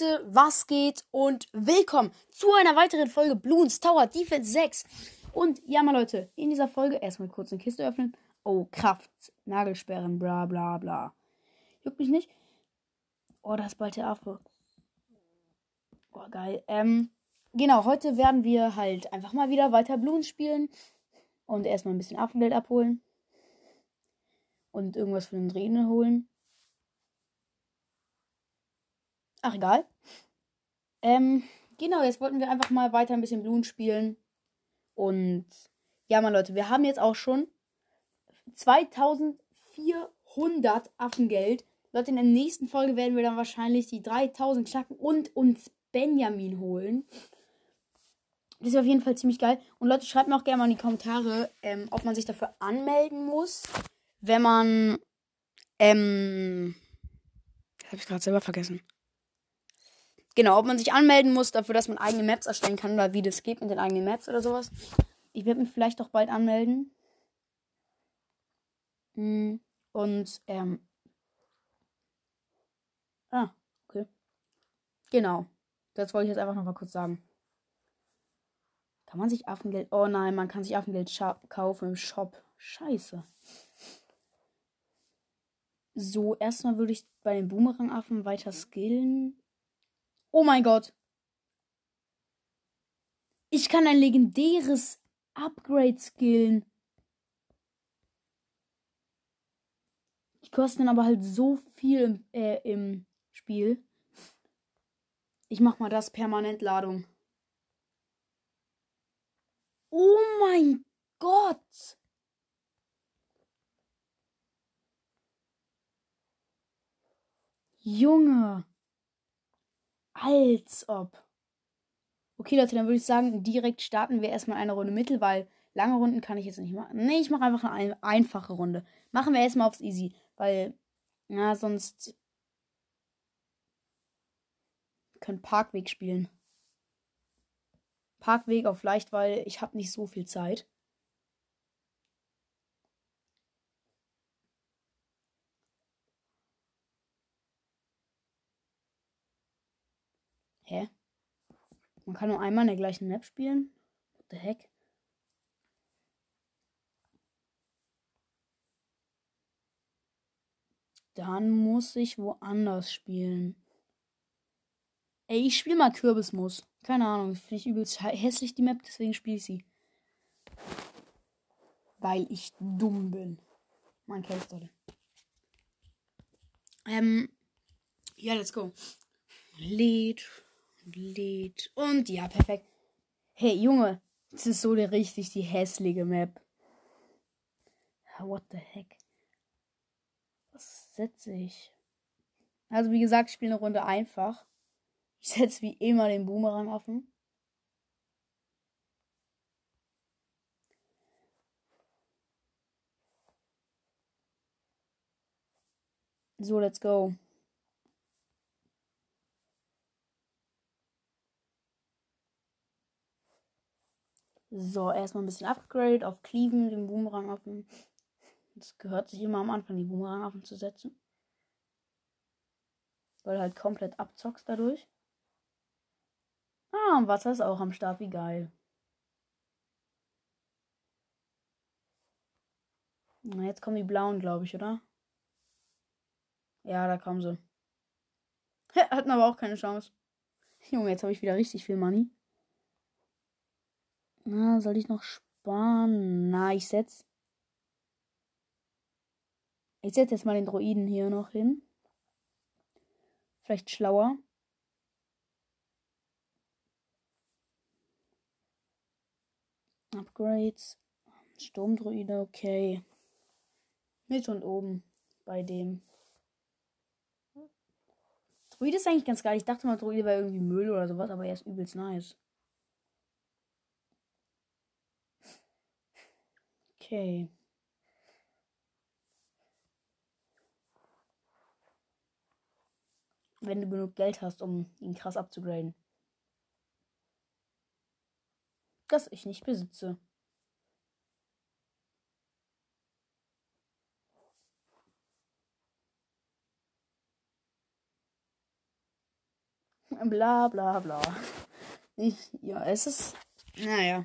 Leute, was geht und willkommen zu einer weiteren Folge Bloons Tower Defense 6. Und ja mal Leute, in dieser Folge erstmal kurz eine Kiste öffnen. Oh, Kraft, Nagelsperren, bla bla bla. Juckt mich nicht. Oh, da ist bald der Affe. Oh, geil. Ähm, genau, heute werden wir halt einfach mal wieder weiter Bloons spielen. Und erstmal ein bisschen Affengeld abholen. Und irgendwas für den Drehen holen. Ach, egal. Ähm, genau, jetzt wollten wir einfach mal weiter ein bisschen Blumen spielen. Und ja, mal Leute, wir haben jetzt auch schon 2400 Affengeld. Leute, in der nächsten Folge werden wir dann wahrscheinlich die 3000 knacken und uns Benjamin holen. Das ist auf jeden Fall ziemlich geil. Und Leute, schreibt mir auch gerne mal in die Kommentare, ähm, ob man sich dafür anmelden muss, wenn man. Ähm. Habe ich gerade selber vergessen. Genau, ob man sich anmelden muss dafür, dass man eigene Maps erstellen kann oder wie das geht mit den eigenen Maps oder sowas. Ich werde mich vielleicht auch bald anmelden. Hm, und, ähm. Ah, okay. Genau. Das wollte ich jetzt einfach noch mal kurz sagen. Kann man sich Affengeld. Oh nein, man kann sich Affengeld kaufen im Shop. Scheiße. So, erstmal würde ich bei den Boomerang-Affen weiter skillen. Oh mein Gott. Ich kann ein legendäres Upgrade skillen. Die kosten aber halt so viel im, äh, im Spiel. Ich mach mal das Permanentladung. Oh mein Gott. Junge. Als ob. Okay, Leute, dann würde ich sagen, direkt starten wir erstmal eine Runde Mittel, weil lange Runden kann ich jetzt nicht machen. Nee, ich mache einfach eine einfache Runde. Machen wir erstmal aufs Easy, weil, na, sonst können Parkweg spielen. Parkweg auf leicht, weil ich habe nicht so viel Zeit. Hä? Man kann nur einmal in der gleichen Map spielen? What the heck? Dann muss ich woanders spielen. Ey, ich spiele mal Kürbismus. Keine Ahnung, finde ich übelst hässlich die Map, deswegen spiele ich sie. Weil ich dumm bin. Man kennt es, Leute. Ähm, ja, let's go. Lied lädt. Und ja, perfekt. Hey, Junge, das ist so richtig die hässliche Map. What the heck? Was setze ich? Also, wie gesagt, ich spiele eine Runde einfach. Ich setze wie immer den Boomerang offen. So, let's go. So, erstmal ein bisschen Upgrade auf Cleaven, den Boomerang auf dem. Das gehört sich immer am Anfang, die Boomerang auf zu setzen. Weil halt komplett abzockst dadurch. Ah, und Wasser ist auch am Start, wie geil. Na, jetzt kommen die blauen, glaube ich, oder? Ja, da kommen sie. Hatten aber auch keine Chance. Junge, jetzt habe ich wieder richtig viel Money. Na, soll ich noch sparen? Na, ich setz. Ich setze jetzt mal den Droiden hier noch hin. Vielleicht schlauer. Upgrades. Sturmdroide, okay. Mit und oben bei dem. Druide ist eigentlich ganz geil. Ich dachte mal, Druide wäre irgendwie Müll oder sowas, aber er ist übelst nice. Okay. Wenn du genug Geld hast, um ihn krass abzugraden. Das ich nicht besitze. Bla bla bla. Ich, ja, es ist. Naja.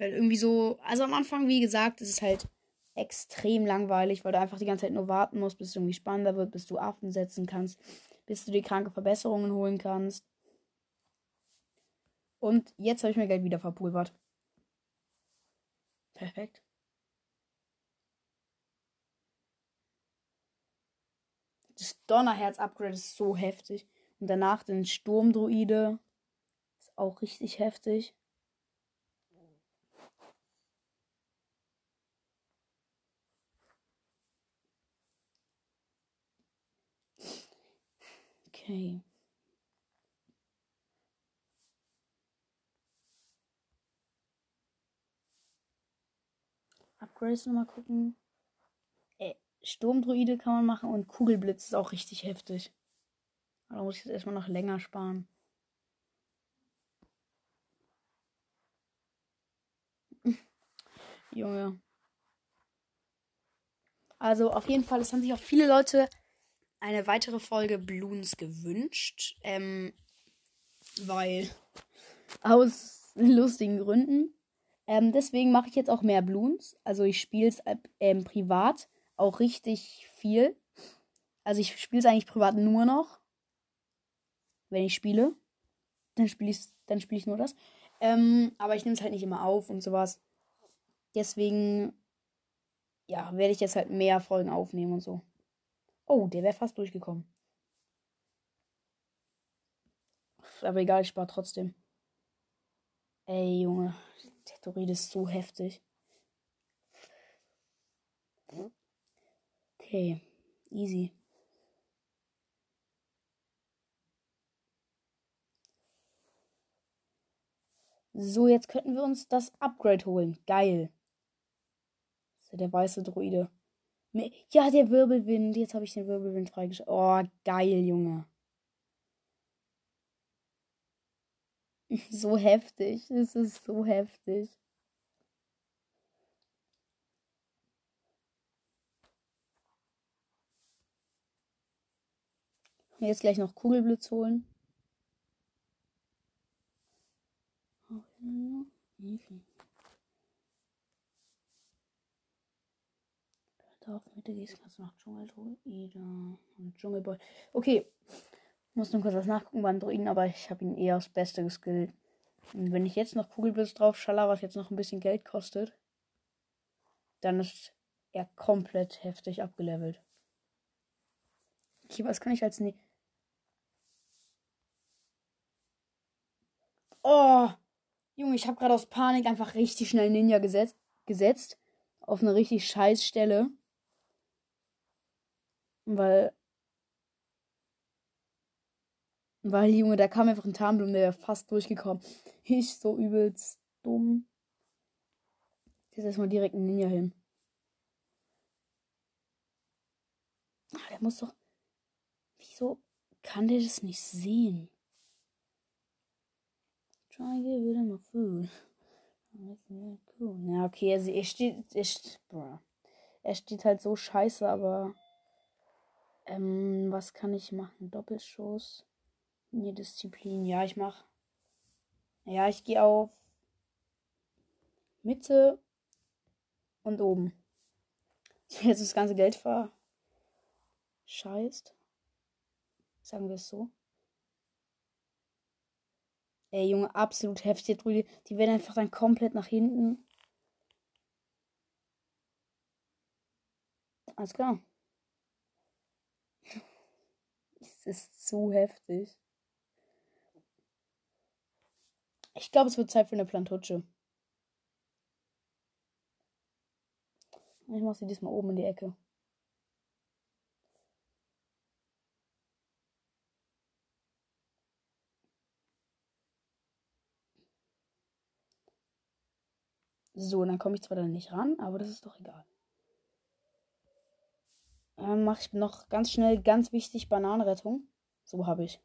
Weil irgendwie so. Also am Anfang, wie gesagt, ist es halt extrem langweilig, weil du einfach die ganze Zeit nur warten musst, bis es irgendwie spannender wird, bis du Affen setzen kannst, bis du dir kranke Verbesserungen holen kannst. Und jetzt habe ich mir Geld wieder verpulvert. Perfekt. Das Donnerherz-Upgrade ist so heftig. Und danach den Sturmdruide. Ist auch richtig heftig. Okay. Upgrades nochmal gucken. Äh, Sturmdruide kann man machen und Kugelblitz ist auch richtig heftig. Da muss ich jetzt erstmal noch länger sparen. Junge. Also auf jeden Fall, es haben sich auch viele Leute eine weitere Folge Bloons gewünscht. Ähm, weil aus lustigen Gründen. Ähm, deswegen mache ich jetzt auch mehr Bloons. Also ich spiele es ähm, privat auch richtig viel. Also ich spiele es eigentlich privat nur noch. Wenn ich spiele. Dann spiele ich, dann spiele ich nur das. Ähm, aber ich nehme es halt nicht immer auf und sowas. Deswegen, ja, werde ich jetzt halt mehr Folgen aufnehmen und so. Oh, der wäre fast durchgekommen. Aber egal, ich spare trotzdem. Ey, Junge. Der Doride ist so heftig. Okay, easy. So, jetzt könnten wir uns das Upgrade holen. Geil. Das ist ja der weiße Druide. Ja, der Wirbelwind. Jetzt habe ich den Wirbelwind freigeschaltet. Oh, geil, Junge. So heftig. Es ist so heftig. Jetzt gleich noch Kugelblitz holen. Da auf Mitte gehst, kannst du noch Dschungeldruide und Dschungelboy. Okay. Muss nur kurz was nachgucken beim Druiden, aber ich habe ihn eher aufs Beste geskillt. Und wenn ich jetzt noch Kugelblitz drauf schaller, was jetzt noch ein bisschen Geld kostet, dann ist er komplett heftig abgelevelt. Okay, was kann ich als ne Oh! Junge, ich habe gerade aus Panik einfach richtig schnell Ninja gesetzt, gesetzt. Auf eine richtig scheiß Stelle. Weil. Weil, Junge, da kam einfach ein Tarnblumen, der wäre fast durchgekommen. Ich so übelst dumm. Jetzt erstmal direkt ein Ninja hin. Ah, der muss doch. Wieso kann der das nicht sehen? Try give him a food. Cool. Ja, okay, also er steht. Er steht, er steht halt so scheiße, aber. Ähm, was kann ich machen? Doppelschuss. Nee, Disziplin. Ja, ich mach. Ja, ich gehe auf Mitte und oben. Jetzt das ganze Geld verscheißt. Sagen wir es so. Ey, Junge, absolut heftig. Die werden einfach dann komplett nach hinten. Alles klar. Es ist zu heftig. Ich glaube, es wird Zeit für eine Plantutsche. Ich mache sie diesmal oben in die Ecke. So, dann komme ich zwar dann nicht ran, aber das ist doch egal. Ähm, Mache ich noch ganz schnell, ganz wichtig, Bananenrettung. So habe ich.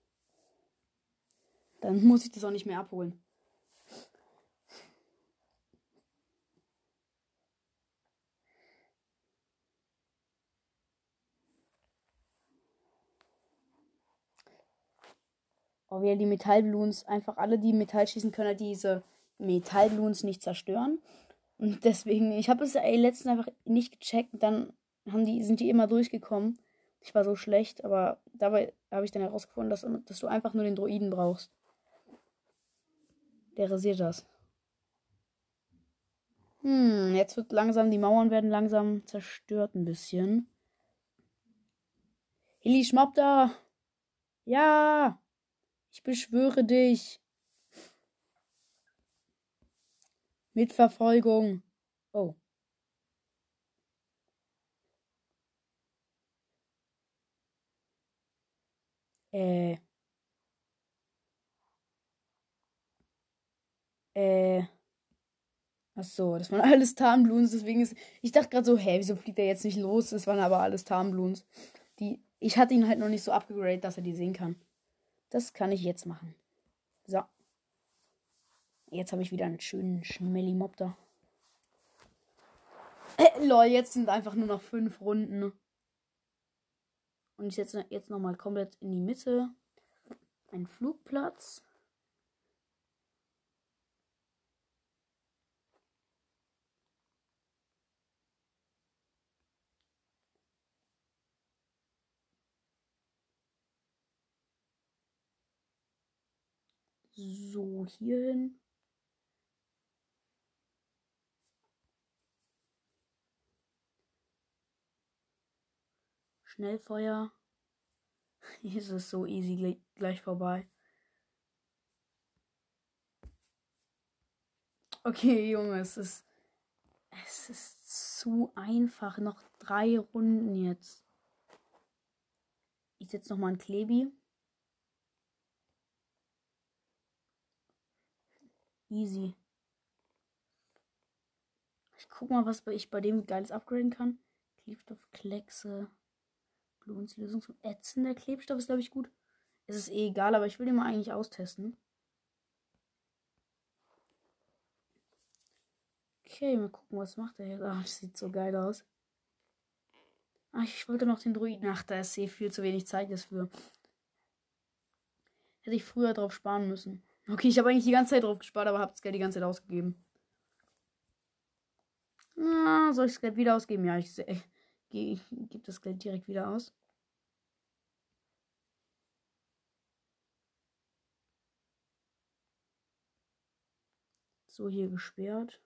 Dann muss ich das auch nicht mehr abholen. Oh, wieder die Metallbloons. Einfach alle, die Metall schießen können, halt diese Metallbloons nicht zerstören. Und deswegen, ich habe es letztens einfach nicht gecheckt. Dann haben die, sind die immer durchgekommen. Ich war so schlecht, aber dabei habe ich dann herausgefunden, dass, dass du einfach nur den Droiden brauchst. Der rasiert das. Hm, jetzt wird langsam, die Mauern werden langsam zerstört ein bisschen. Hilly da! Ja! Ich beschwöre dich! Mit Verfolgung. Oh. Äh. Äh. Ach so, das waren alles Tarnbloons, deswegen ist. Ich dachte gerade so, hä, wieso fliegt er jetzt nicht los? Das waren aber alles Tarnbloons. Die. Ich hatte ihn halt noch nicht so abgegradet, dass er die sehen kann. Das kann ich jetzt machen. So. Jetzt habe ich wieder einen schönen Schmelly-Mob da. Äh, lol, jetzt sind einfach nur noch fünf Runden. Und ich setze jetzt nochmal komplett in die Mitte. Ein Flugplatz. So, hier Schnellfeuer. Hier ist es so easy gleich vorbei. Okay, Junge, es ist. Es ist zu einfach. Noch drei Runden jetzt. Ich setze nochmal ein Klebi. Easy. Ich guck mal, was ich bei dem geiles upgraden kann. Klebstoff, Kleckse. Blumenslösung zum Ätzen. Der Klebstoff ist, glaube ich, gut. Es ist eh egal, aber ich will den mal eigentlich austesten. Okay, mal gucken, was macht er jetzt. Ach, das sieht so geil aus. Ach, ich wollte noch den Druiden. Ach, da ist eh viel zu wenig Zeit jetzt für. Hätte ich früher drauf sparen müssen. Okay, ich habe eigentlich die ganze Zeit drauf gespart, aber habe das Geld die ganze Zeit ausgegeben. Na, soll ich das Geld wieder ausgeben? Ja, ich, ich, gebe das Geld direkt wieder aus. So, hier gesperrt.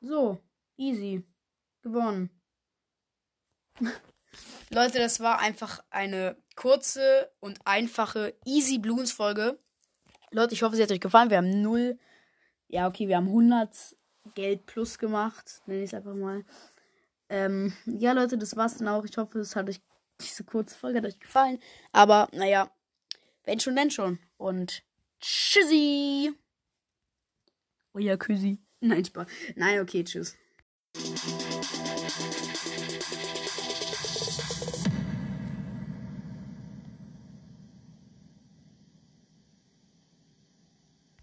So, easy. Gewonnen. Leute, das war einfach eine kurze und einfache Easy Bloons Folge. Leute, ich hoffe, sie hat euch gefallen. Wir haben null. Ja, okay, wir haben 100 Geld plus gemacht. Nenne ich es einfach mal. Ähm, ja, Leute, das war's dann auch. Ich hoffe, es hat euch diese kurze Folge hat euch gefallen. Aber, naja, wenn schon, denn schon. Und tschüssi. Oh ja, Küssi. Nein, Spaß. Nein, okay, tschüss.